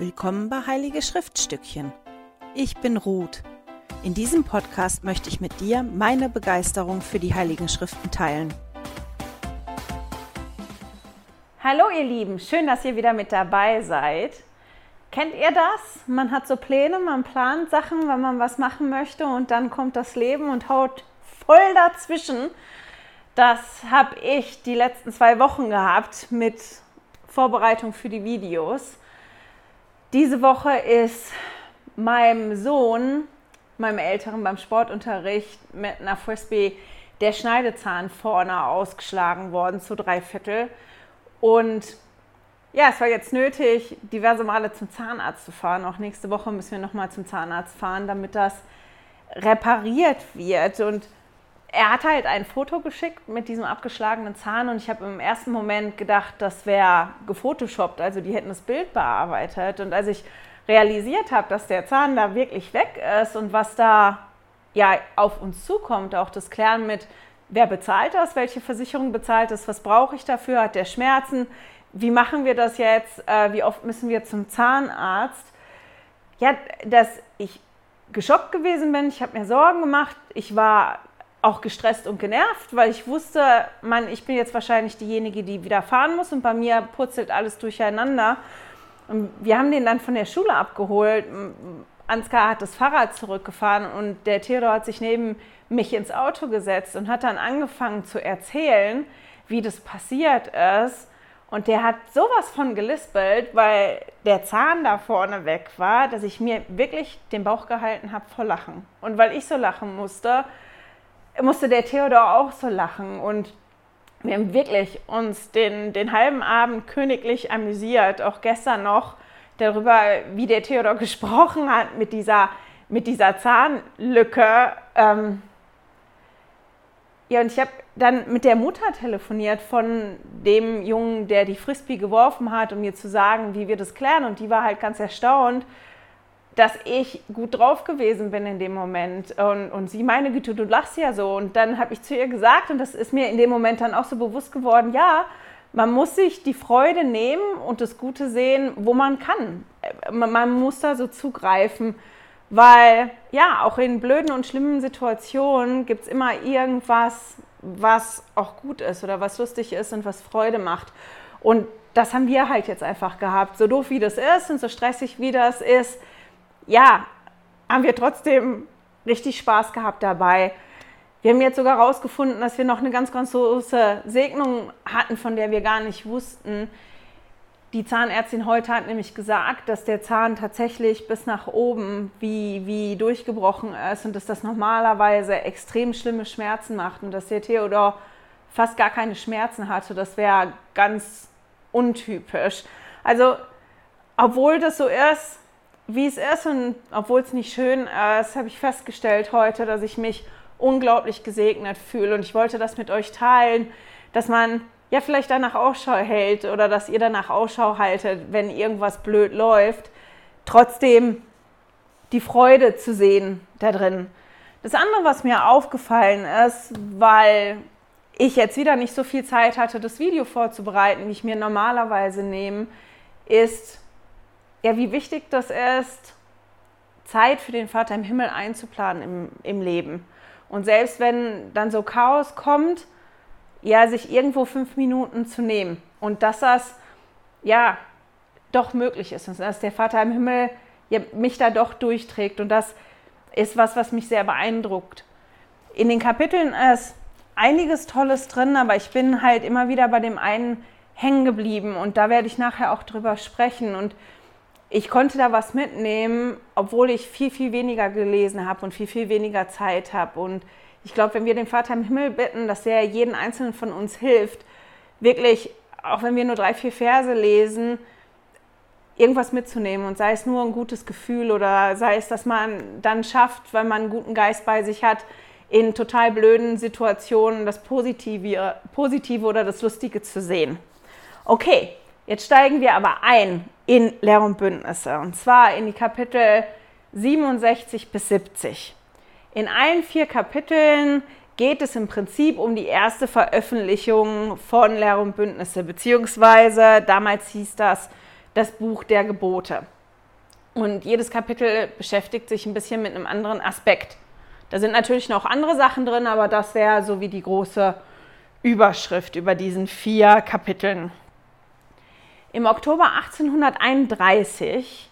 Willkommen bei Heilige Schriftstückchen. Ich bin Ruth. In diesem Podcast möchte ich mit dir meine Begeisterung für die Heiligen Schriften teilen. Hallo ihr Lieben, schön, dass ihr wieder mit dabei seid. Kennt ihr das? Man hat so Pläne, man plant Sachen, wenn man was machen möchte und dann kommt das Leben und haut voll dazwischen. Das habe ich die letzten zwei Wochen gehabt mit Vorbereitung für die Videos. Diese Woche ist meinem Sohn, meinem Älteren beim Sportunterricht mit einer Frisbee der Schneidezahn vorne ausgeschlagen worden zu drei Viertel. Und ja, es war jetzt nötig, diverse Male zum Zahnarzt zu fahren. Auch nächste Woche müssen wir nochmal zum Zahnarzt fahren, damit das repariert wird. Und er hat halt ein Foto geschickt mit diesem abgeschlagenen Zahn und ich habe im ersten Moment gedacht, das wäre gefotoshoppt, also die hätten das Bild bearbeitet. Und als ich realisiert habe, dass der Zahn da wirklich weg ist und was da ja auf uns zukommt, auch das Klären mit, wer bezahlt das, welche Versicherung bezahlt das, was brauche ich dafür, hat der Schmerzen, wie machen wir das jetzt, äh, wie oft müssen wir zum Zahnarzt. Ja, dass ich geschockt gewesen bin, ich habe mir Sorgen gemacht, ich war auch gestresst und genervt, weil ich wusste, man, ich bin jetzt wahrscheinlich diejenige, die wieder fahren muss und bei mir purzelt alles durcheinander. Und wir haben den dann von der Schule abgeholt. Ansgar hat das Fahrrad zurückgefahren und der Theodor hat sich neben mich ins Auto gesetzt und hat dann angefangen zu erzählen, wie das passiert ist. Und der hat sowas von gelispelt, weil der Zahn da vorne weg war, dass ich mir wirklich den Bauch gehalten habe vor Lachen. Und weil ich so lachen musste, musste der Theodor auch so lachen und wir haben wirklich uns den, den halben Abend königlich amüsiert, auch gestern noch darüber, wie der Theodor gesprochen hat mit dieser, mit dieser Zahnlücke. Ähm ja, und ich habe dann mit der Mutter telefoniert von dem Jungen, der die Frisbee geworfen hat, um mir zu sagen, wie wir das klären. Und die war halt ganz erstaunt, dass ich gut drauf gewesen bin in dem Moment. Und, und sie, meine Güte, du lachst ja so. Und dann habe ich zu ihr gesagt, und das ist mir in dem Moment dann auch so bewusst geworden, ja, man muss sich die Freude nehmen und das Gute sehen, wo man kann. Man muss da so zugreifen, weil ja, auch in blöden und schlimmen Situationen gibt es immer irgendwas, was auch gut ist oder was lustig ist und was Freude macht. Und das haben wir halt jetzt einfach gehabt. So doof wie das ist und so stressig wie das ist, ja, haben wir trotzdem richtig Spaß gehabt dabei. Wir haben jetzt sogar herausgefunden, dass wir noch eine ganz, ganz große Segnung hatten, von der wir gar nicht wussten. Die Zahnärztin heute hat nämlich gesagt, dass der Zahn tatsächlich bis nach oben wie, wie durchgebrochen ist und dass das normalerweise extrem schlimme Schmerzen macht und dass der Theodor fast gar keine Schmerzen hatte. Das wäre ganz untypisch. Also, obwohl das so ist, wie es ist und obwohl es nicht schön ist, habe ich festgestellt heute, dass ich mich unglaublich gesegnet fühle und ich wollte das mit euch teilen, dass man ja vielleicht danach Ausschau hält oder dass ihr danach Ausschau haltet, wenn irgendwas blöd läuft, trotzdem die Freude zu sehen da drin. Das andere, was mir aufgefallen ist, weil ich jetzt wieder nicht so viel Zeit hatte, das Video vorzubereiten, wie ich mir normalerweise nehme, ist, ja, wie wichtig das ist, Zeit für den Vater im Himmel einzuplanen im, im Leben. Und selbst wenn dann so Chaos kommt, ja, sich irgendwo fünf Minuten zu nehmen und dass das ja doch möglich ist und dass der Vater im Himmel ja, mich da doch durchträgt und das ist was, was mich sehr beeindruckt. In den Kapiteln ist einiges Tolles drin, aber ich bin halt immer wieder bei dem einen hängen geblieben und da werde ich nachher auch drüber sprechen und ich konnte da was mitnehmen, obwohl ich viel, viel weniger gelesen habe und viel, viel weniger Zeit habe. Und ich glaube, wenn wir den Vater im Himmel bitten, dass er jeden Einzelnen von uns hilft, wirklich, auch wenn wir nur drei, vier Verse lesen, irgendwas mitzunehmen und sei es nur ein gutes Gefühl oder sei es, dass man dann schafft, weil man einen guten Geist bei sich hat, in total blöden Situationen das Positive, Positive oder das Lustige zu sehen. Okay, Jetzt steigen wir aber ein in Lehr und Bündnisse und zwar in die Kapitel 67 bis 70. In allen vier Kapiteln geht es im Prinzip um die erste Veröffentlichung von Lehr und Bündnisse, beziehungsweise damals hieß das das Buch der Gebote. Und jedes Kapitel beschäftigt sich ein bisschen mit einem anderen Aspekt. Da sind natürlich noch andere Sachen drin, aber das wäre so wie die große Überschrift über diesen vier Kapiteln. Im Oktober 1831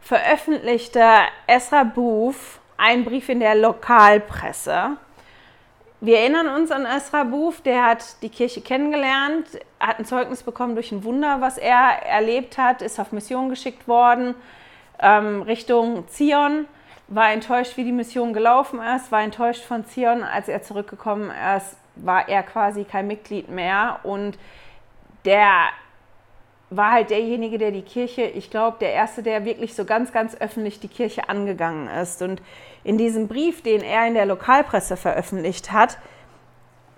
veröffentlichte Ezra Booth einen Brief in der Lokalpresse. Wir erinnern uns an Ezra Booth, der hat die Kirche kennengelernt, hat ein Zeugnis bekommen durch ein Wunder, was er erlebt hat, ist auf Mission geschickt worden ähm, Richtung Zion, war enttäuscht, wie die Mission gelaufen ist, war enttäuscht von Zion, als er zurückgekommen ist, war er quasi kein Mitglied mehr und der war halt derjenige, der die Kirche, ich glaube, der erste, der wirklich so ganz, ganz öffentlich die Kirche angegangen ist. Und in diesem Brief, den er in der Lokalpresse veröffentlicht hat,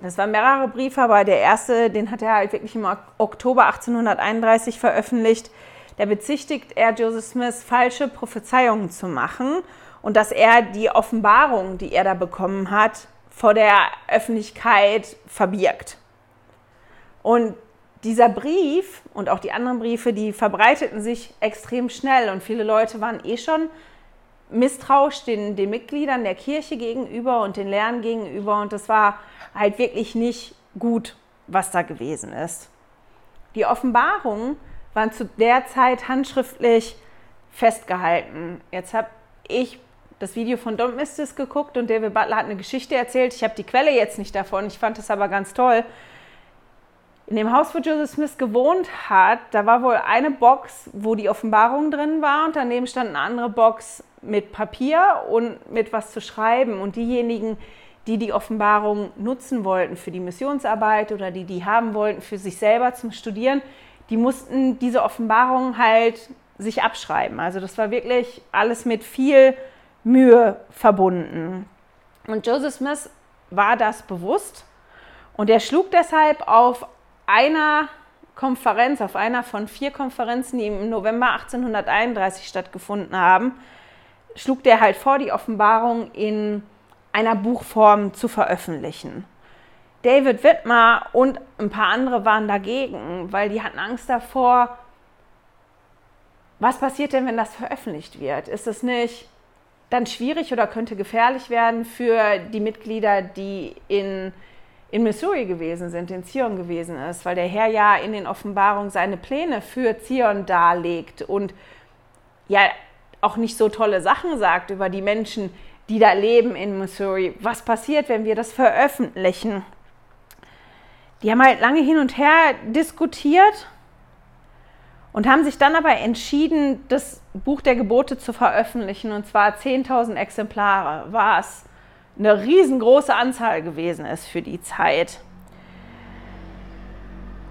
das waren mehrere Briefe, aber der erste, den hat er halt wirklich im Oktober 1831 veröffentlicht. Da bezichtigt er Joseph Smith, falsche Prophezeiungen zu machen und dass er die Offenbarung, die er da bekommen hat, vor der Öffentlichkeit verbirgt. Und dieser Brief und auch die anderen Briefe, die verbreiteten sich extrem schnell und viele Leute waren eh schon misstrauisch den, den Mitgliedern der Kirche gegenüber und den Lehren gegenüber und das war halt wirklich nicht gut, was da gewesen ist. Die Offenbarung waren zu der Zeit handschriftlich festgehalten. Jetzt habe ich das Video von Don't Miss This geguckt und David Butler hat eine Geschichte erzählt. Ich habe die Quelle jetzt nicht davon, ich fand das aber ganz toll. In dem Haus, wo Joseph Smith gewohnt hat, da war wohl eine Box, wo die Offenbarung drin war und daneben stand eine andere Box mit Papier und mit was zu schreiben. Und diejenigen, die die Offenbarung nutzen wollten für die Missionsarbeit oder die die haben wollten für sich selber zum Studieren, die mussten diese Offenbarung halt sich abschreiben. Also das war wirklich alles mit viel Mühe verbunden. Und Joseph Smith war das bewusst und er schlug deshalb auf einer Konferenz, auf einer von vier Konferenzen, die im November 1831 stattgefunden haben, schlug der halt vor, die Offenbarung in einer Buchform zu veröffentlichen. David Wittmer und ein paar andere waren dagegen, weil die hatten Angst davor, was passiert denn, wenn das veröffentlicht wird? Ist es nicht dann schwierig oder könnte gefährlich werden für die Mitglieder, die in, in Missouri gewesen sind, in Zion gewesen ist, weil der Herr ja in den Offenbarungen seine Pläne für Zion darlegt und ja auch nicht so tolle Sachen sagt über die Menschen, die da leben in Missouri. Was passiert, wenn wir das veröffentlichen? Die haben halt lange hin und her diskutiert und haben sich dann aber entschieden, das Buch der Gebote zu veröffentlichen, und zwar 10.000 Exemplare, was eine riesengroße Anzahl gewesen ist für die Zeit.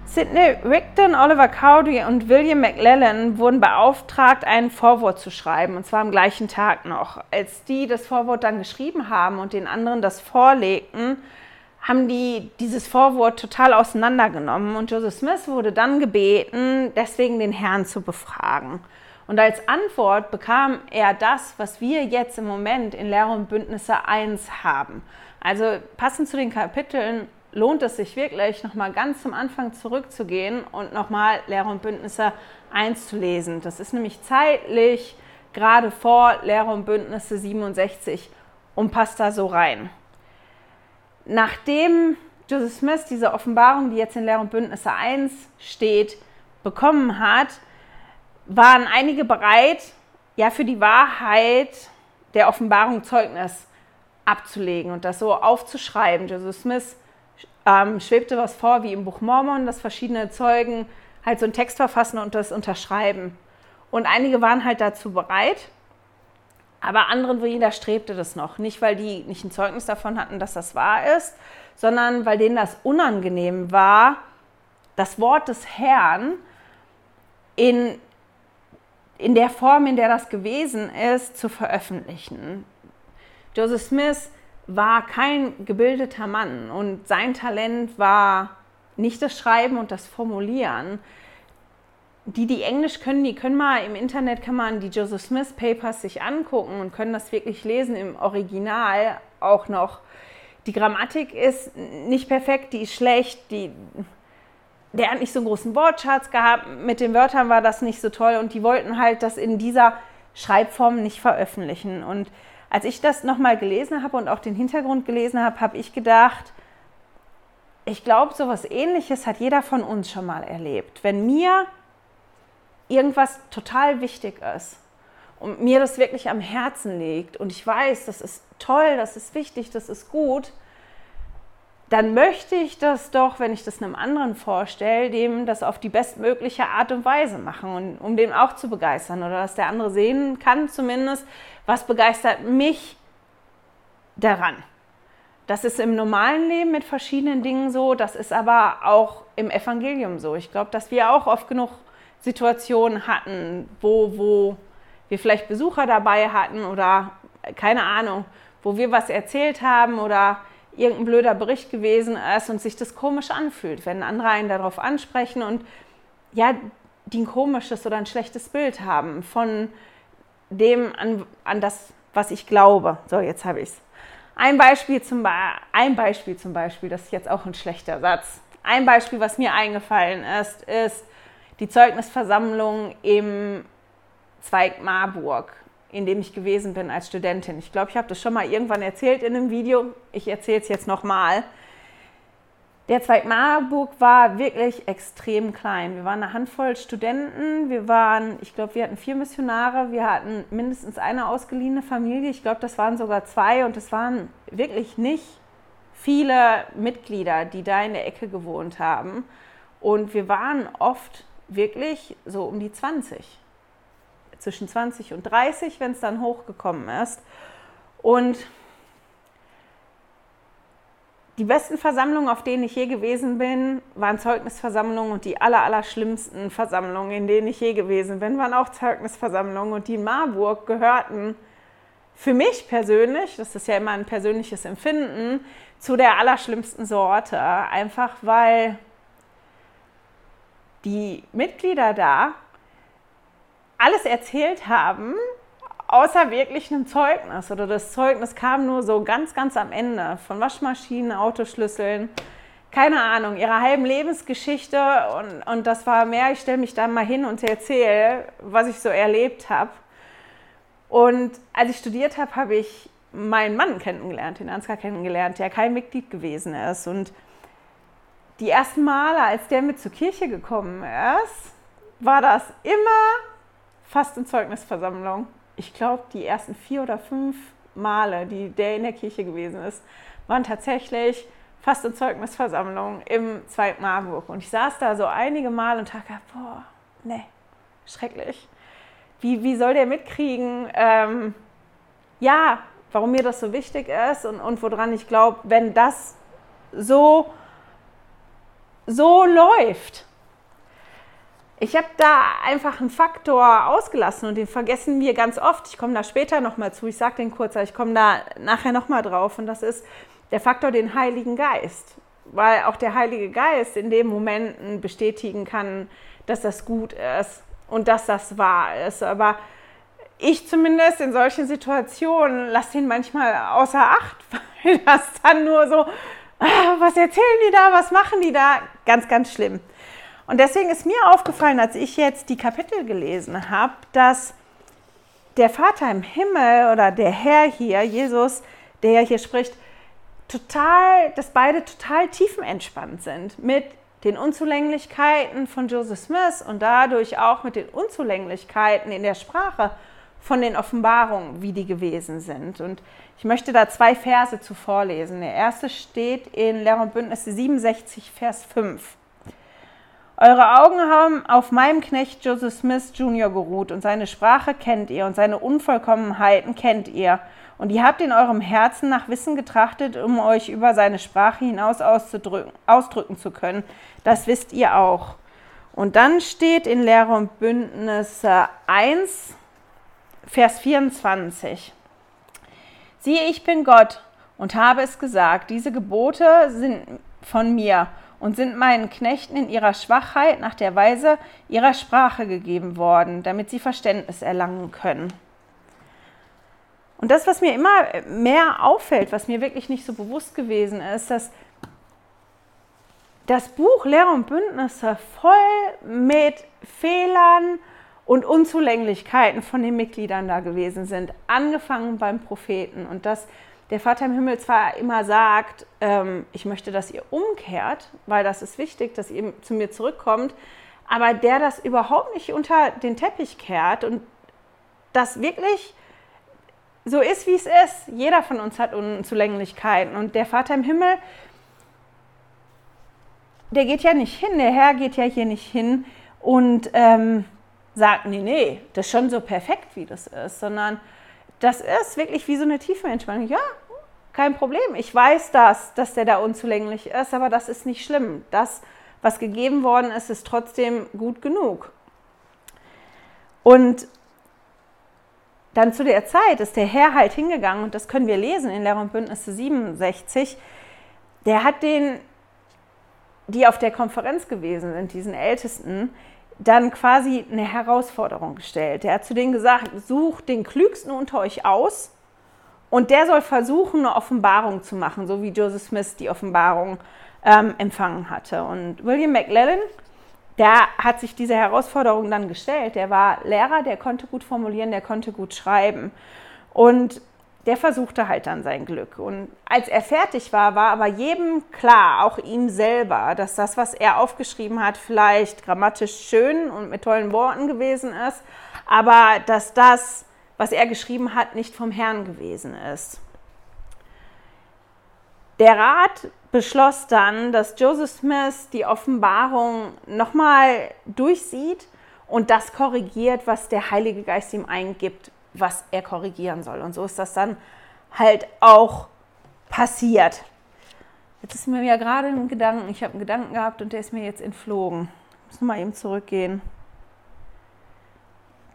Sidney Rigdon, Oliver Cowdery und William McLellan wurden beauftragt, ein Vorwort zu schreiben, und zwar am gleichen Tag noch. Als die das Vorwort dann geschrieben haben und den anderen das vorlegten, haben die dieses Vorwort total auseinandergenommen und Joseph Smith wurde dann gebeten, deswegen den Herrn zu befragen. Und als Antwort bekam er das, was wir jetzt im Moment in Lehre und Bündnisse 1 haben. Also passend zu den Kapiteln lohnt es sich wirklich, nochmal ganz zum Anfang zurückzugehen und nochmal Lehre und Bündnisse 1 zu lesen. Das ist nämlich zeitlich gerade vor Lehre und Bündnisse 67 und passt da so rein nachdem Joseph Smith diese Offenbarung, die jetzt in Lehr und Bündnisse 1 steht, bekommen hat, waren einige bereit, ja für die Wahrheit der Offenbarung Zeugnis abzulegen und das so aufzuschreiben. Joseph Smith ähm, schwebte was vor, wie im Buch Mormon, dass verschiedene Zeugen halt so einen Text verfassen und das unterschreiben. Und einige waren halt dazu bereit. Aber anderen widerstrebte das noch. Nicht, weil die nicht ein Zeugnis davon hatten, dass das wahr ist, sondern weil denen das unangenehm war, das Wort des Herrn in, in der Form, in der das gewesen ist, zu veröffentlichen. Joseph Smith war kein gebildeter Mann und sein Talent war nicht das Schreiben und das Formulieren, die, die Englisch können, die können mal im Internet, kann man die Joseph Smith Papers sich angucken und können das wirklich lesen im Original auch noch. Die Grammatik ist nicht perfekt, die ist schlecht, die, der hat nicht so einen großen Wortschatz gehabt, mit den Wörtern war das nicht so toll und die wollten halt das in dieser Schreibform nicht veröffentlichen. Und als ich das nochmal gelesen habe und auch den Hintergrund gelesen habe, habe ich gedacht, ich glaube, so etwas Ähnliches hat jeder von uns schon mal erlebt. Wenn mir irgendwas total wichtig ist und mir das wirklich am Herzen liegt und ich weiß, das ist toll, das ist wichtig, das ist gut, dann möchte ich das doch, wenn ich das einem anderen vorstelle, dem das auf die bestmögliche Art und Weise machen, und, um den auch zu begeistern oder dass der andere sehen kann zumindest, was begeistert mich daran. Das ist im normalen Leben mit verschiedenen Dingen so, das ist aber auch im Evangelium so. Ich glaube, dass wir auch oft genug Situationen hatten, wo, wo wir vielleicht Besucher dabei hatten oder keine Ahnung, wo wir was erzählt haben oder irgendein blöder Bericht gewesen ist und sich das komisch anfühlt, wenn andere einen darauf ansprechen und ja, die ein komisches oder ein schlechtes Bild haben von dem, an, an das, was ich glaube. So, jetzt habe ich es. Ein Beispiel, zum ein Beispiel zum Beispiel, das ist jetzt auch ein schlechter Satz. Ein Beispiel, was mir eingefallen ist, ist die Zeugnisversammlung im Zweig Marburg, in dem ich gewesen bin als Studentin. Ich glaube, ich habe das schon mal irgendwann erzählt in einem Video. Ich erzähle es jetzt nochmal. Der Zweig Marburg war wirklich extrem klein. Wir waren eine Handvoll Studenten. Wir waren, ich glaube, wir hatten vier Missionare. Wir hatten mindestens eine ausgeliehene Familie. Ich glaube, das waren sogar zwei. Und es waren wirklich nicht viele Mitglieder, die da in der Ecke gewohnt haben. Und wir waren oft wirklich so um die 20. Zwischen 20 und 30, wenn es dann hochgekommen ist. Und die besten Versammlungen, auf denen ich je gewesen bin, waren Zeugnisversammlungen und die aller, aller schlimmsten Versammlungen, in denen ich je gewesen bin, waren auch Zeugnisversammlungen und die in Marburg gehörten für mich persönlich, das ist ja immer ein persönliches Empfinden, zu der allerschlimmsten Sorte, einfach weil die Mitglieder da alles erzählt haben, außer wirklich einem Zeugnis. Oder das Zeugnis kam nur so ganz, ganz am Ende von Waschmaschinen, Autoschlüsseln, keine Ahnung, ihrer halben Lebensgeschichte. Und, und das war mehr, ich stelle mich da mal hin und erzähle, was ich so erlebt habe. Und als ich studiert habe, habe ich meinen Mann kennengelernt, den Ansgar kennengelernt, der kein Mitglied gewesen ist. Und die ersten Male, als der mit zur Kirche gekommen ist, war das immer fast in Zeugnisversammlung ich glaube, die ersten vier oder fünf Male, die der in der Kirche gewesen ist, waren tatsächlich fast in Zeugnisversammlung im Zweiten Marburg. Und ich saß da so einige Mal und dachte, boah, ne, schrecklich. Wie, wie soll der mitkriegen, ähm, ja, warum mir das so wichtig ist und, und woran ich glaube, wenn das so, so läuft, ich habe da einfach einen Faktor ausgelassen und den vergessen wir ganz oft. Ich komme da später nochmal zu, ich sage den kurz, aber ich komme da nachher nochmal drauf. Und das ist der Faktor den Heiligen Geist. Weil auch der Heilige Geist in den Momenten bestätigen kann, dass das gut ist und dass das wahr ist. Aber ich zumindest in solchen Situationen lasse den manchmal außer Acht, weil das dann nur so, ah, was erzählen die da, was machen die da? Ganz, ganz schlimm. Und deswegen ist mir aufgefallen, als ich jetzt die Kapitel gelesen habe, dass der Vater im Himmel oder der Herr hier, Jesus, der ja hier spricht, total, dass beide total tiefenentspannt sind mit den Unzulänglichkeiten von Joseph Smith und dadurch auch mit den Unzulänglichkeiten in der Sprache von den Offenbarungen, wie die gewesen sind. Und ich möchte da zwei Verse zu vorlesen. Der erste steht in Lehr und Bündnisse 67, Vers 5. Eure Augen haben auf meinem Knecht Joseph Smith Jr. geruht und seine Sprache kennt ihr und seine Unvollkommenheiten kennt ihr. Und ihr habt in eurem Herzen nach Wissen getrachtet, um euch über seine Sprache hinaus ausdrücken zu können. Das wisst ihr auch. Und dann steht in Lehre und Bündnisse 1, Vers 24. Siehe, ich bin Gott und habe es gesagt, diese Gebote sind von mir und sind meinen Knechten in ihrer Schwachheit nach der Weise ihrer Sprache gegeben worden, damit sie Verständnis erlangen können. Und das, was mir immer mehr auffällt, was mir wirklich nicht so bewusst gewesen ist, dass das Buch Lehre und Bündnisse voll mit Fehlern und Unzulänglichkeiten von den Mitgliedern da gewesen sind, angefangen beim Propheten und dass der Vater im Himmel zwar immer sagt, ähm, ich möchte, dass ihr umkehrt, weil das ist wichtig, dass ihr zu mir zurückkommt, aber der das überhaupt nicht unter den Teppich kehrt und das wirklich so ist, wie es ist. Jeder von uns hat Unzulänglichkeiten und der Vater im Himmel, der geht ja nicht hin, der Herr geht ja hier nicht hin und ähm, sagt, nee, nee, das ist schon so perfekt, wie das ist, sondern das ist wirklich wie so eine tiefe Entspannung. Ja, kein Problem. Ich weiß das, dass der da unzulänglich ist, aber das ist nicht schlimm. Das, was gegeben worden ist, ist trotzdem gut genug. Und dann zu der Zeit ist der Herr halt hingegangen, und das können wir lesen in Lehr und Bündnisse 67, der hat den, die auf der Konferenz gewesen sind, diesen Ältesten, dann quasi eine Herausforderung gestellt. Der hat zu denen gesagt, sucht den Klügsten unter euch aus und der soll versuchen, eine Offenbarung zu machen, so wie Joseph Smith die Offenbarung ähm, empfangen hatte. Und William McLellan, der hat sich diese Herausforderung dann gestellt. Der war Lehrer, der konnte gut formulieren, der konnte gut schreiben. Und der versuchte halt dann sein Glück. Und als er fertig war, war aber jedem klar, auch ihm selber, dass das, was er aufgeschrieben hat, vielleicht grammatisch schön und mit tollen Worten gewesen ist, aber dass das, was er geschrieben hat, nicht vom Herrn gewesen ist. Der Rat beschloss dann, dass Joseph Smith die Offenbarung nochmal durchsieht und das korrigiert, was der Heilige Geist ihm eingibt, was er korrigieren soll. Und so ist das dann halt auch passiert. Jetzt ist mir ja gerade ein Gedanken, ich habe einen Gedanken gehabt und der ist mir jetzt entflogen. Müssen wir mal eben zurückgehen.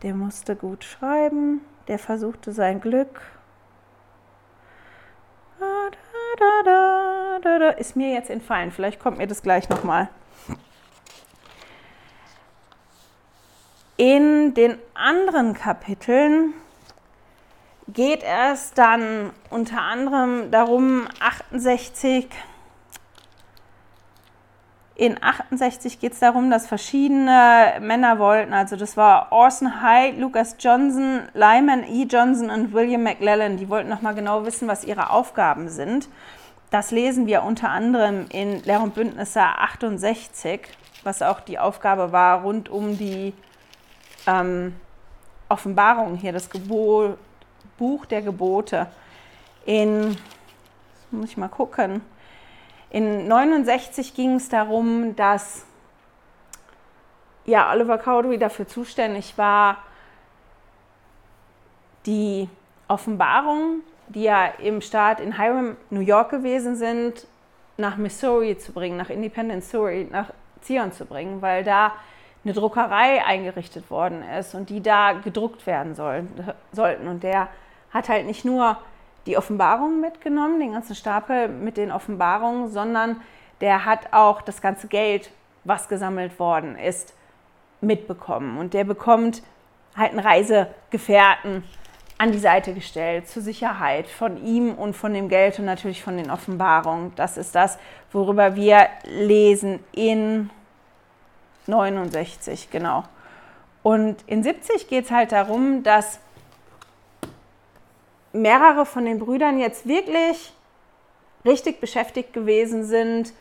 Der musste gut schreiben, der versuchte sein Glück. Da, ist mir jetzt entfallen. Vielleicht kommt mir das gleich nochmal. In den anderen Kapiteln geht es dann unter anderem darum, 68, in 68 geht es darum, dass verschiedene Männer wollten, also das war Orson Hyde, Lucas Johnson, Lyman E. Johnson und William McLellan, die wollten nochmal genau wissen, was ihre Aufgaben sind. Das lesen wir unter anderem in Lehr und Bündnisse 68, was auch die Aufgabe war rund um die ähm, Offenbarung hier, das Gebot, Buch der Gebote. In, muss ich mal gucken, in 69 ging es darum, dass ja, Oliver Cowdery dafür zuständig war, die Offenbarung, die ja im Staat in Hiram, New York gewesen sind, nach Missouri zu bringen, nach Independence, Missouri, nach Zion zu bringen, weil da eine Druckerei eingerichtet worden ist und die da gedruckt werden sollen, sollten. Und der hat halt nicht nur die Offenbarungen mitgenommen, den ganzen Stapel mit den Offenbarungen, sondern der hat auch das ganze Geld, was gesammelt worden ist, mitbekommen. Und der bekommt halt einen Reisegefährten an die Seite gestellt zur Sicherheit von ihm und von dem Geld und natürlich von den Offenbarungen. Das ist das, worüber wir lesen in 69, genau. Und in 70 geht es halt darum, dass mehrere von den Brüdern jetzt wirklich richtig beschäftigt gewesen sind,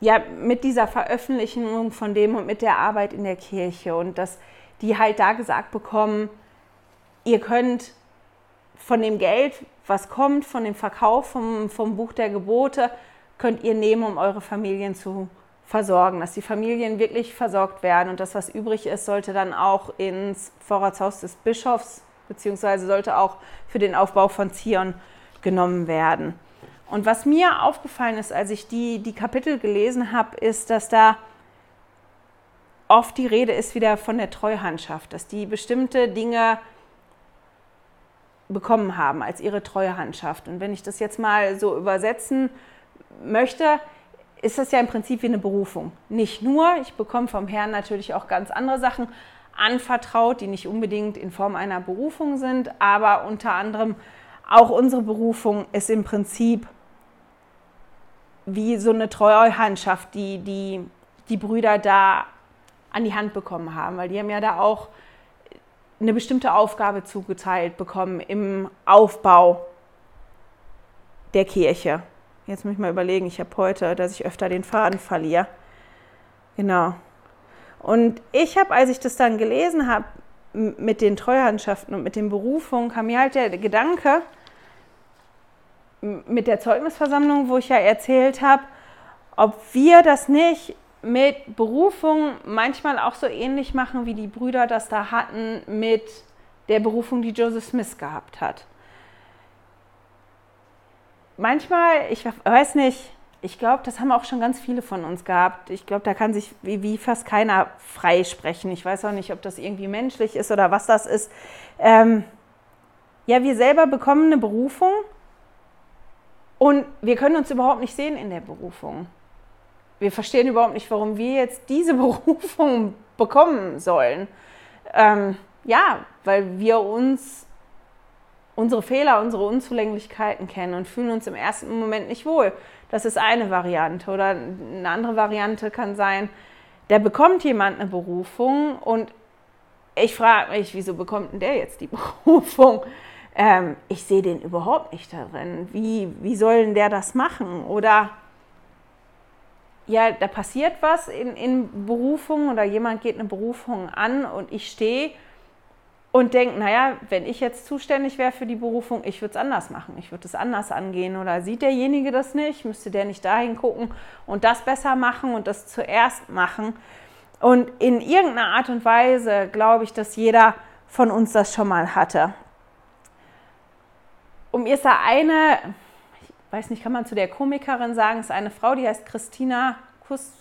ja, mit dieser Veröffentlichung von dem und mit der Arbeit in der Kirche und dass die halt da gesagt bekommen, ihr könnt von dem Geld, was kommt, von dem Verkauf vom, vom Buch der Gebote, könnt ihr nehmen, um eure Familien zu versorgen, dass die Familien wirklich versorgt werden und das, was übrig ist, sollte dann auch ins Vorratshaus des Bischofs beziehungsweise sollte auch für den Aufbau von Zion genommen werden. Und was mir aufgefallen ist, als ich die, die Kapitel gelesen habe, ist, dass da oft die Rede ist wieder von der Treuhandschaft, dass die bestimmte Dinge bekommen haben als ihre Treuhandschaft. Und wenn ich das jetzt mal so übersetzen möchte, ist das ja im Prinzip wie eine Berufung. Nicht nur, ich bekomme vom Herrn natürlich auch ganz andere Sachen, anvertraut, die nicht unbedingt in Form einer Berufung sind, aber unter anderem auch unsere Berufung ist im Prinzip wie so eine Treuhandschaft, die die, die Brüder da an die Hand bekommen haben, weil die haben ja da auch eine bestimmte Aufgabe zugeteilt bekommen im Aufbau der Kirche. Jetzt muss ich mal überlegen, ich habe heute, dass ich öfter den Faden verliere. Genau. Und ich habe, als ich das dann gelesen habe, mit den Treuhandschaften und mit den Berufungen, kam mir halt der Gedanke, mit der Zeugnisversammlung, wo ich ja erzählt habe, ob wir das nicht mit Berufung manchmal auch so ähnlich machen, wie die Brüder das da hatten mit der Berufung, die Joseph Smith gehabt hat. Manchmal, ich weiß nicht, ich glaube, das haben auch schon ganz viele von uns gehabt. Ich glaube, da kann sich wie, wie, fast keiner freisprechen. Ich weiß auch nicht, ob das irgendwie menschlich ist oder was das ist. Ähm, ja, wir selber bekommen eine Berufung und wir können uns überhaupt nicht sehen in der Berufung wir verstehen überhaupt nicht, warum wir jetzt diese Berufung bekommen sollen. Ähm, ja, weil wir uns unsere Fehler, unsere Unzulänglichkeiten kennen und fühlen uns im ersten Moment nicht wohl. Das ist eine Variante. Oder eine andere Variante kann sein, da bekommt jemand eine Berufung und ich frage mich, wieso bekommt denn der jetzt die Berufung? Ähm, ich sehe den überhaupt nicht darin. Wie, wie soll denn der das machen? Oder ja, da passiert was in, in Berufung oder jemand geht eine Berufung an und ich stehe und denke, naja, wenn ich jetzt zuständig wäre für die Berufung, ich würde es anders machen, ich würde es anders angehen oder sieht derjenige das nicht, müsste der nicht dahin gucken und das besser machen und das zuerst machen. Und in irgendeiner Art und Weise glaube ich, dass jeder von uns das schon mal hatte. Um mir ist da eine, weiß nicht, kann man zu der Komikerin sagen, ist eine Frau, die heißt Christina Kus,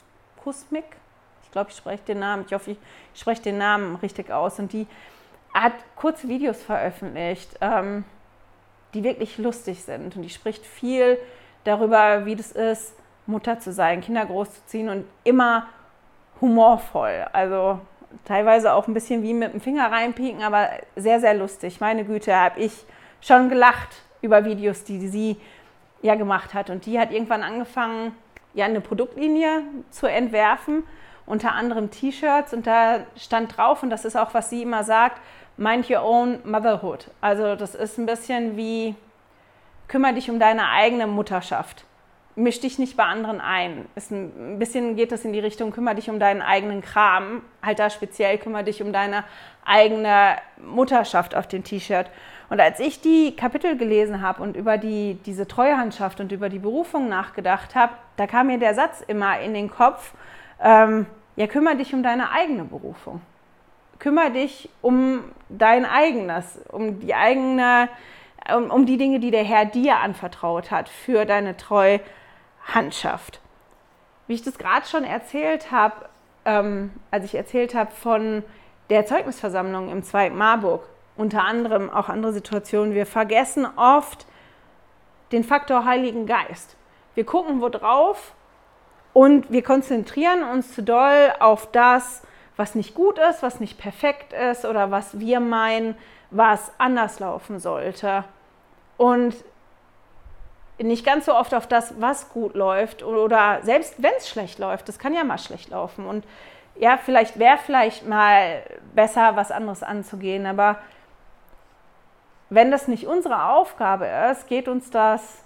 Kusmik. Ich glaube, ich spreche den Namen, ich hoffe, ich spreche den Namen richtig aus. Und die hat kurze Videos veröffentlicht, ähm, die wirklich lustig sind. Und die spricht viel darüber, wie das ist, Mutter zu sein, Kinder großzuziehen und immer humorvoll. Also teilweise auch ein bisschen wie mit dem Finger reinpieken, aber sehr, sehr lustig. Meine Güte, habe ich schon gelacht über Videos, die sie ja gemacht hat. Und die hat irgendwann angefangen, ja eine Produktlinie zu entwerfen, unter anderem T-Shirts. Und da stand drauf, und das ist auch, was sie immer sagt, Mind Your Own Motherhood. Also das ist ein bisschen wie, kümmere dich um deine eigene Mutterschaft. Misch dich nicht bei anderen ein. Ist ein bisschen geht das in die Richtung, kümmere dich um deinen eigenen Kram. Halt da speziell, kümmere dich um deine eigene Mutterschaft auf dem T-Shirt. Und als ich die Kapitel gelesen habe und über die, diese Treuhandschaft und über die Berufung nachgedacht habe, da kam mir der Satz immer in den Kopf, ähm, ja, kümmere dich um deine eigene Berufung. Kümmere dich um dein eigenes, um die eigene, um, um die Dinge, die der Herr dir anvertraut hat für deine Treuhandschaft. Wie ich das gerade schon erzählt habe, ähm, als ich erzählt habe von der Zeugnisversammlung im zweiten Marburg, unter anderem auch andere Situationen. Wir vergessen oft den Faktor Heiligen Geist. Wir gucken wo drauf und wir konzentrieren uns zu doll auf das, was nicht gut ist, was nicht perfekt ist oder was wir meinen, was anders laufen sollte. Und nicht ganz so oft auf das, was gut läuft oder selbst wenn es schlecht läuft, das kann ja mal schlecht laufen. Und ja, vielleicht wäre vielleicht mal besser, was anderes anzugehen, aber wenn das nicht unsere Aufgabe ist, geht uns das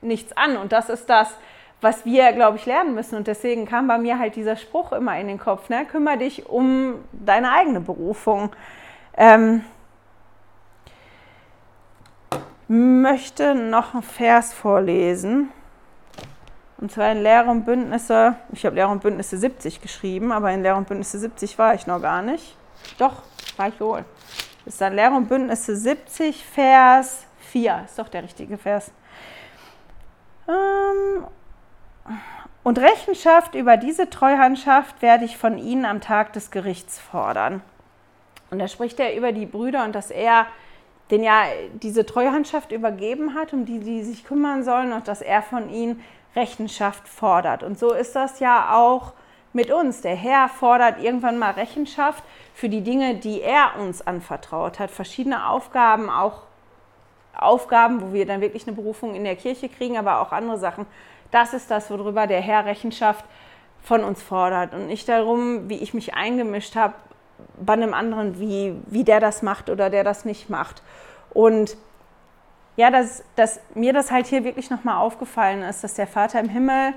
nichts an. Und das ist das, was wir, glaube ich, lernen müssen. Und deswegen kam bei mir halt dieser Spruch immer in den Kopf, ne? kümmere dich um deine eigene Berufung. Ähm, möchte noch einen Vers vorlesen. Und zwar in Lehre und Bündnisse, ich habe Lehre und Bündnisse 70 geschrieben, aber in Lehre und Bündnisse 70 war ich noch gar nicht. Doch, war ich wohl ist dann Lehre und Bündnisse 70, Vers 4. Ist doch der richtige Vers. Ähm, und Rechenschaft über diese Treuhandschaft werde ich von ihnen am Tag des Gerichts fordern. Und da spricht er über die Brüder und dass er den ja diese Treuhandschaft übergeben hat, um die die sich kümmern sollen und dass er von ihnen Rechenschaft fordert. Und so ist das ja auch mit uns. Der Herr fordert irgendwann mal Rechenschaft für die Dinge, die er uns anvertraut hat. Verschiedene Aufgaben, auch Aufgaben, wo wir dann wirklich eine Berufung in der Kirche kriegen, aber auch andere Sachen. Das ist das, worüber der Herr Rechenschaft von uns fordert und nicht darum, wie ich mich eingemischt habe bei einem anderen, wie, wie der das macht oder der das nicht macht. Und ja, dass, dass mir das halt hier wirklich nochmal aufgefallen ist, dass der Vater im Himmel,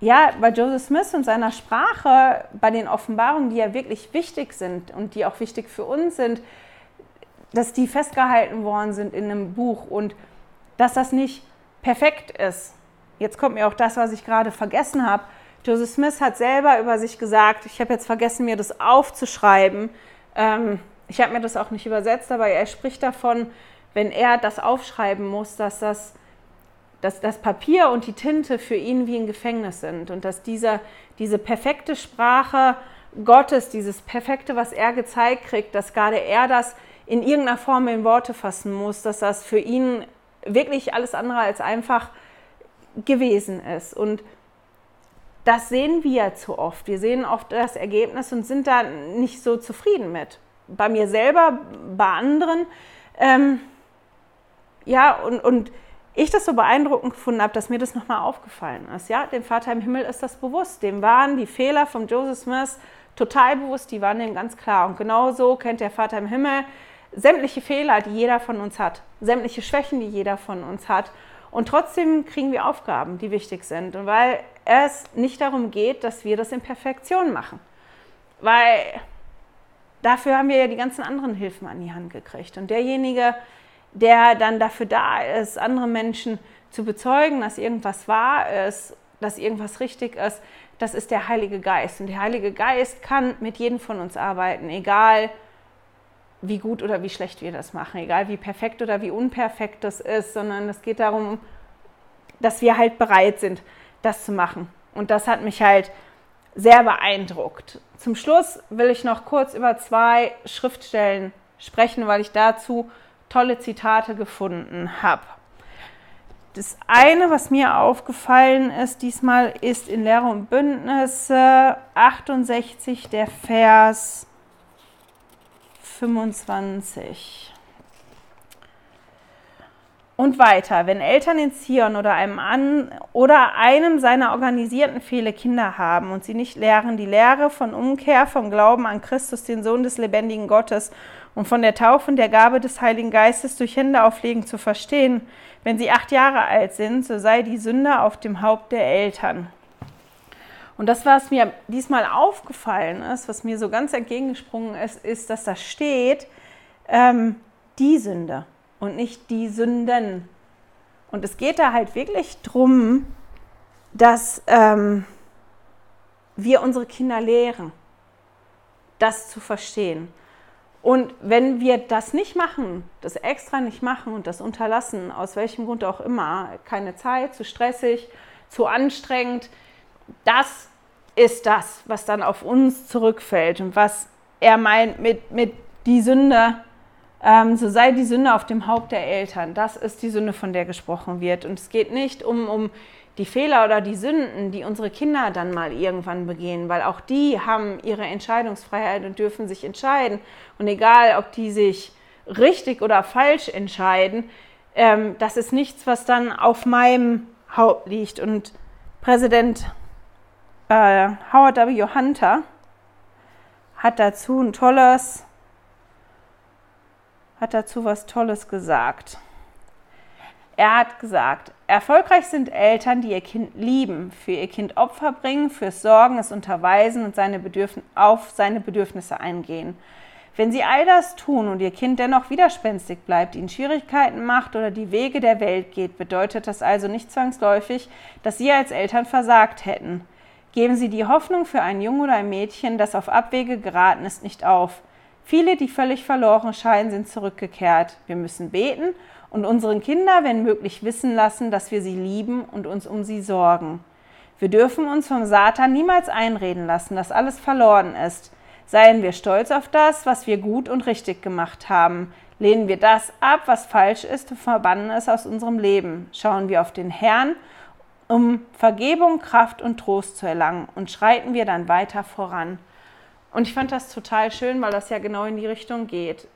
ja, bei Joseph Smith und seiner Sprache, bei den Offenbarungen, die ja wirklich wichtig sind und die auch wichtig für uns sind, dass die festgehalten worden sind in einem Buch und dass das nicht perfekt ist. Jetzt kommt mir auch das, was ich gerade vergessen habe. Joseph Smith hat selber über sich gesagt, ich habe jetzt vergessen, mir das aufzuschreiben. Ähm, ich habe mir das auch nicht übersetzt, aber er spricht davon, wenn er das aufschreiben muss, dass das, dass das Papier und die Tinte für ihn wie ein Gefängnis sind und dass dieser, diese perfekte Sprache Gottes, dieses Perfekte, was er gezeigt kriegt, dass gerade er das in irgendeiner Form in Worte fassen muss, dass das für ihn wirklich alles andere als einfach gewesen ist. Und das sehen wir zu oft. Wir sehen oft das Ergebnis und sind da nicht so zufrieden mit. Bei mir selber, bei anderen. Ähm, ja, und, und ich das so beeindruckend gefunden habe, dass mir das nochmal aufgefallen ist. Ja, dem Vater im Himmel ist das bewusst. Dem waren die Fehler von Joseph Smith total bewusst, die waren ihm ganz klar. Und genau so kennt der Vater im Himmel sämtliche Fehler, die jeder von uns hat, sämtliche Schwächen, die jeder von uns hat. Und trotzdem kriegen wir Aufgaben, die wichtig sind. Und weil es nicht darum geht, dass wir das in Perfektion machen. Weil dafür haben wir ja die ganzen anderen Hilfen an die Hand gekriegt. Und derjenige, der dann dafür da ist, andere Menschen zu bezeugen, dass irgendwas wahr ist, dass irgendwas richtig ist, das ist der Heilige Geist. Und der Heilige Geist kann mit jedem von uns arbeiten, egal wie gut oder wie schlecht wir das machen, egal wie perfekt oder wie unperfekt das ist, sondern es geht darum, dass wir halt bereit sind, das zu machen. Und das hat mich halt sehr beeindruckt. Zum Schluss will ich noch kurz über zwei Schriftstellen sprechen, weil ich dazu tolle Zitate gefunden habe. Das eine, was mir aufgefallen ist diesmal, ist in Lehre und Bündnisse 68 der Vers 25. Und weiter, wenn Eltern in Zion oder einem, an, oder einem seiner organisierten viele Kinder haben und sie nicht lehren, die Lehre von Umkehr, vom Glauben an Christus, den Sohn des lebendigen Gottes, und von der Taufe und der Gabe des Heiligen Geistes durch Hände auflegen zu verstehen, wenn sie acht Jahre alt sind, so sei die Sünde auf dem Haupt der Eltern. Und das, was mir diesmal aufgefallen ist, was mir so ganz entgegengesprungen ist, ist, dass da steht, ähm, die Sünde und nicht die Sünden. Und es geht da halt wirklich darum, dass ähm, wir unsere Kinder lehren, das zu verstehen. Und wenn wir das nicht machen, das extra nicht machen und das unterlassen, aus welchem Grund auch immer, keine Zeit, zu stressig, zu anstrengend, das ist das, was dann auf uns zurückfällt und was er meint mit, mit die Sünde, ähm, so sei die Sünde auf dem Haupt der Eltern. Das ist die Sünde, von der gesprochen wird. Und es geht nicht um, um die Fehler oder die Sünden, die unsere Kinder dann mal irgendwann begehen, weil auch die haben ihre Entscheidungsfreiheit und dürfen sich entscheiden. Und egal, ob die sich richtig oder falsch entscheiden, ähm, das ist nichts, was dann auf meinem Haupt liegt. Und Präsident äh, Howard W. Hunter hat dazu ein tolles, hat dazu was Tolles gesagt. Er hat gesagt, erfolgreich sind Eltern, die ihr Kind lieben, für ihr Kind Opfer bringen, fürs Sorgen, es unterweisen und seine auf seine Bedürfnisse eingehen. Wenn sie all das tun und ihr Kind dennoch widerspenstig bleibt, ihnen Schwierigkeiten macht oder die Wege der Welt geht, bedeutet das also nicht zwangsläufig, dass sie als Eltern versagt hätten. Geben Sie die Hoffnung für einen Jungen oder ein Mädchen, das auf Abwege geraten ist, nicht auf. Viele, die völlig verloren scheinen, sind zurückgekehrt. Wir müssen beten und unseren Kinder, wenn möglich, wissen lassen, dass wir sie lieben und uns um sie sorgen. Wir dürfen uns vom Satan niemals einreden lassen, dass alles verloren ist. Seien wir stolz auf das, was wir gut und richtig gemacht haben. Lehnen wir das ab, was falsch ist und verbannen es aus unserem Leben. Schauen wir auf den Herrn, um Vergebung, Kraft und Trost zu erlangen und schreiten wir dann weiter voran. Und ich fand das total schön, weil das ja genau in die Richtung geht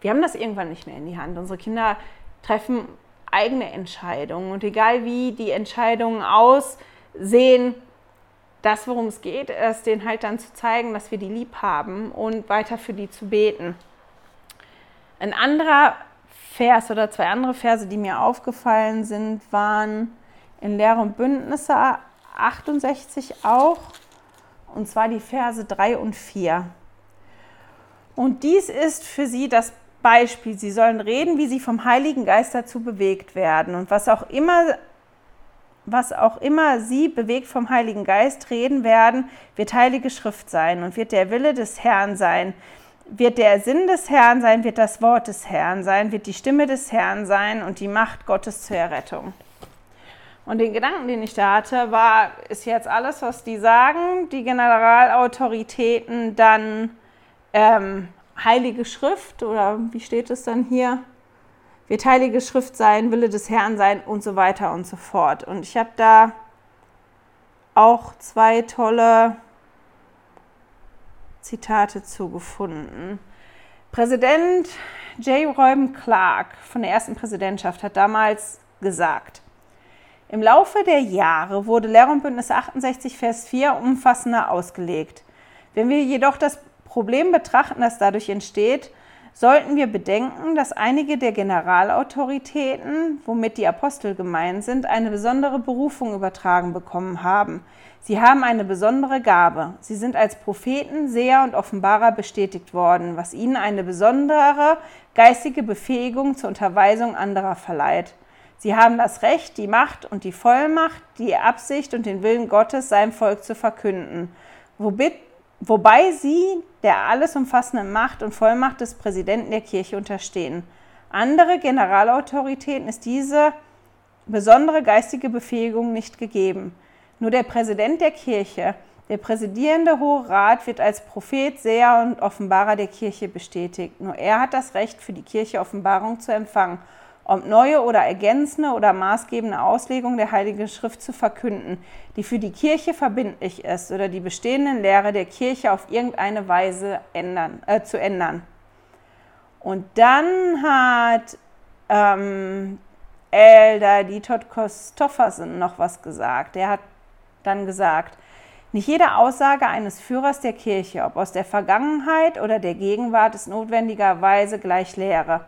wir haben das irgendwann nicht mehr in die Hand. Unsere Kinder treffen eigene Entscheidungen und egal wie die Entscheidungen aussehen, das, worum es geht, ist, denen halt dann zu zeigen, dass wir die lieb haben und weiter für die zu beten. Ein anderer Vers oder zwei andere Verse, die mir aufgefallen sind, waren in Lehre und Bündnisse 68 auch, und zwar die Verse 3 und 4. Und dies ist für sie das Beispiel. Sie sollen reden, wie sie vom Heiligen Geist dazu bewegt werden. Und was auch immer, was auch immer sie bewegt vom Heiligen Geist reden werden, wird Heilige Schrift sein und wird der Wille des Herrn sein. Wird der Sinn des Herrn sein, wird das Wort des Herrn sein, wird die Stimme des Herrn sein und die Macht Gottes zur Errettung. Und den Gedanken, den ich da hatte, war, ist jetzt alles, was die sagen, die Generalautoritäten dann ähm, Heilige Schrift oder wie steht es dann hier? Wird Heilige Schrift sein, Wille des Herrn sein und so weiter und so fort. Und ich habe da auch zwei tolle Zitate zugefunden. Präsident J. Reuben Clark von der ersten Präsidentschaft hat damals gesagt, im Laufe der Jahre wurde Lehre und Bündnis 68 Vers 4 umfassender ausgelegt. Wenn wir jedoch das Problem betrachten, das dadurch entsteht, sollten wir bedenken, dass einige der Generalautoritäten, womit die Apostel gemeint sind, eine besondere Berufung übertragen bekommen haben. Sie haben eine besondere Gabe. Sie sind als Propheten, Seher und Offenbarer bestätigt worden, was ihnen eine besondere geistige Befähigung zur Unterweisung anderer verleiht. Sie haben das Recht, die Macht und die Vollmacht, die Absicht und den Willen Gottes seinem Volk zu verkünden, wobei sie der alles umfassenden Macht und Vollmacht des Präsidenten der Kirche unterstehen. Andere Generalautoritäten ist diese besondere geistige Befähigung nicht gegeben. Nur der Präsident der Kirche, der präsidierende Hohe Rat, wird als Prophet, Seher und Offenbarer der Kirche bestätigt. Nur er hat das Recht, für die Kirche Offenbarung zu empfangen ob neue oder ergänzende oder maßgebende Auslegung der Heiligen Schrift zu verkünden, die für die Kirche verbindlich ist oder die bestehenden Lehre der Kirche auf irgendeine Weise ändern, äh, zu ändern. Und dann hat ähm, Elder Dietot Kostoffersen noch was gesagt. Er hat dann gesagt, nicht jede Aussage eines Führers der Kirche, ob aus der Vergangenheit oder der Gegenwart, ist notwendigerweise gleich Lehre.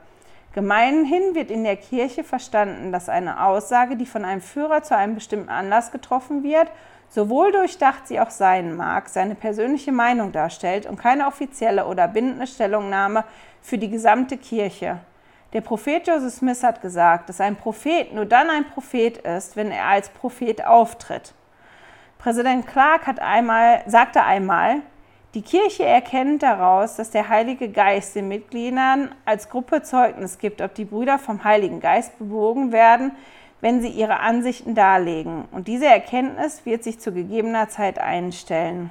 Gemeinhin wird in der Kirche verstanden, dass eine Aussage, die von einem Führer zu einem bestimmten Anlass getroffen wird, sowohl durchdacht sie auch sein mag, seine persönliche Meinung darstellt und keine offizielle oder bindende Stellungnahme für die gesamte Kirche. Der Prophet Joseph Smith hat gesagt, dass ein Prophet nur dann ein Prophet ist, wenn er als Prophet auftritt. Präsident Clark einmal, sagte einmal, die Kirche erkennt daraus, dass der Heilige Geist den Mitgliedern als Gruppe Zeugnis gibt, ob die Brüder vom Heiligen Geist bewogen werden, wenn sie ihre Ansichten darlegen. Und diese Erkenntnis wird sich zu gegebener Zeit einstellen.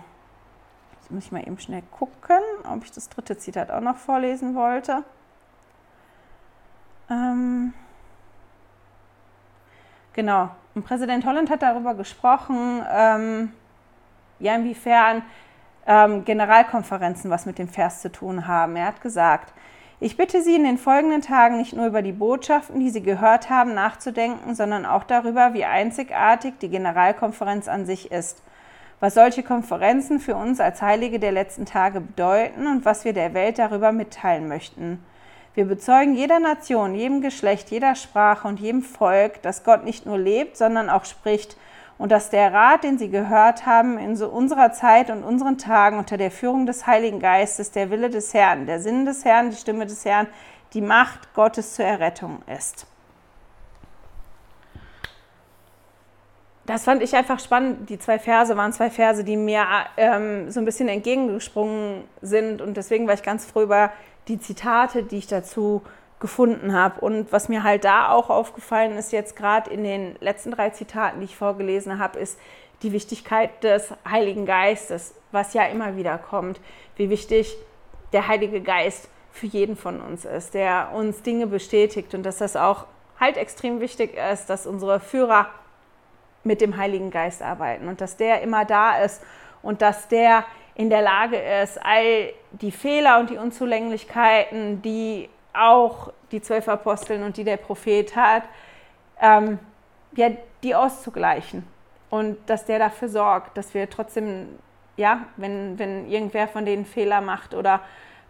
Jetzt muss ich mal eben schnell gucken, ob ich das dritte Zitat auch noch vorlesen wollte. Ähm genau, und Präsident Holland hat darüber gesprochen, ähm, ja, inwiefern ähm, Generalkonferenzen was mit dem Vers zu tun haben. Er hat gesagt, ich bitte Sie in den folgenden Tagen nicht nur über die Botschaften, die Sie gehört haben, nachzudenken, sondern auch darüber, wie einzigartig die Generalkonferenz an sich ist, was solche Konferenzen für uns als Heilige der letzten Tage bedeuten und was wir der Welt darüber mitteilen möchten. Wir bezeugen jeder Nation, jedem Geschlecht, jeder Sprache und jedem Volk, dass Gott nicht nur lebt, sondern auch spricht und dass der Rat, den Sie gehört haben, in so unserer Zeit und unseren Tagen unter der Führung des Heiligen Geistes der Wille des Herrn, der Sinn des Herrn, die Stimme des Herrn, die Macht Gottes zur Errettung ist. Das fand ich einfach spannend. Die zwei Verse waren zwei Verse, die mir ähm, so ein bisschen entgegengesprungen sind. Und deswegen war ich ganz froh über die Zitate, die ich dazu gefunden habe. Und was mir halt da auch aufgefallen ist, jetzt gerade in den letzten drei Zitaten, die ich vorgelesen habe, ist die Wichtigkeit des Heiligen Geistes, was ja immer wieder kommt, wie wichtig der Heilige Geist für jeden von uns ist, der uns Dinge bestätigt. Und dass das auch halt extrem wichtig ist, dass unsere Führer mit dem Heiligen Geist arbeiten. Und dass der immer da ist und dass der in der Lage ist, all die Fehler und die Unzulänglichkeiten, die auch die zwölf Aposteln und die der Prophet hat, ähm, ja, die auszugleichen. und dass der dafür sorgt, dass wir trotzdem, ja, wenn, wenn irgendwer von denen Fehler macht oder,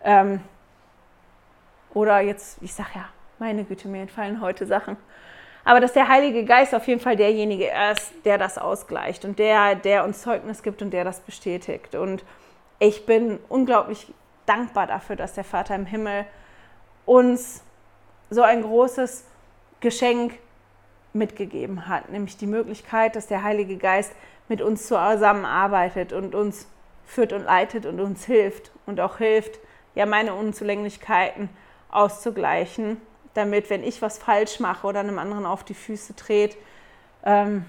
ähm, oder jetzt, ich sag ja, meine Güte, mir entfallen heute Sachen. Aber dass der Heilige Geist auf jeden Fall derjenige ist, der das ausgleicht und der, der uns Zeugnis gibt und der das bestätigt. Und ich bin unglaublich dankbar dafür, dass der Vater im Himmel uns so ein großes Geschenk mitgegeben hat, nämlich die Möglichkeit, dass der Heilige Geist mit uns zusammenarbeitet und uns führt und leitet und uns hilft und auch hilft, ja, meine Unzulänglichkeiten auszugleichen, damit, wenn ich was falsch mache oder einem anderen auf die Füße trete, ähm,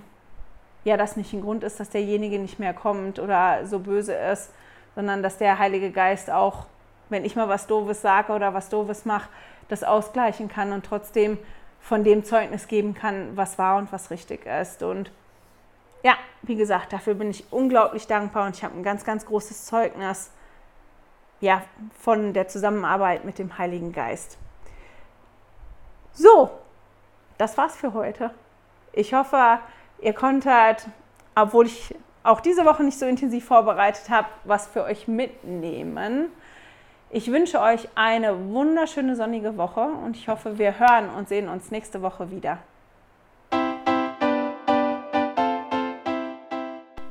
ja, das nicht ein Grund ist, dass derjenige nicht mehr kommt oder so böse ist, sondern dass der Heilige Geist auch, wenn ich mal was Doofes sage oder was Doofes mache, das ausgleichen kann und trotzdem von dem Zeugnis geben kann, was wahr und was richtig ist. Und ja, wie gesagt, dafür bin ich unglaublich dankbar und ich habe ein ganz, ganz großes Zeugnis ja, von der Zusammenarbeit mit dem Heiligen Geist. So, das war's für heute. Ich hoffe, ihr konntet, obwohl ich auch diese Woche nicht so intensiv vorbereitet habe, was für euch mitnehmen. Ich wünsche euch eine wunderschöne sonnige Woche und ich hoffe, wir hören und sehen uns nächste Woche wieder.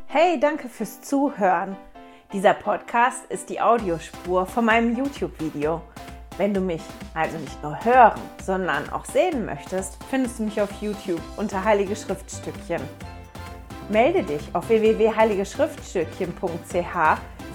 Hey, danke fürs Zuhören. Dieser Podcast ist die Audiospur von meinem YouTube-Video. Wenn du mich also nicht nur hören, sondern auch sehen möchtest, findest du mich auf YouTube unter Heilige Schriftstückchen. Melde dich auf www.heiligeschriftstückchen.ch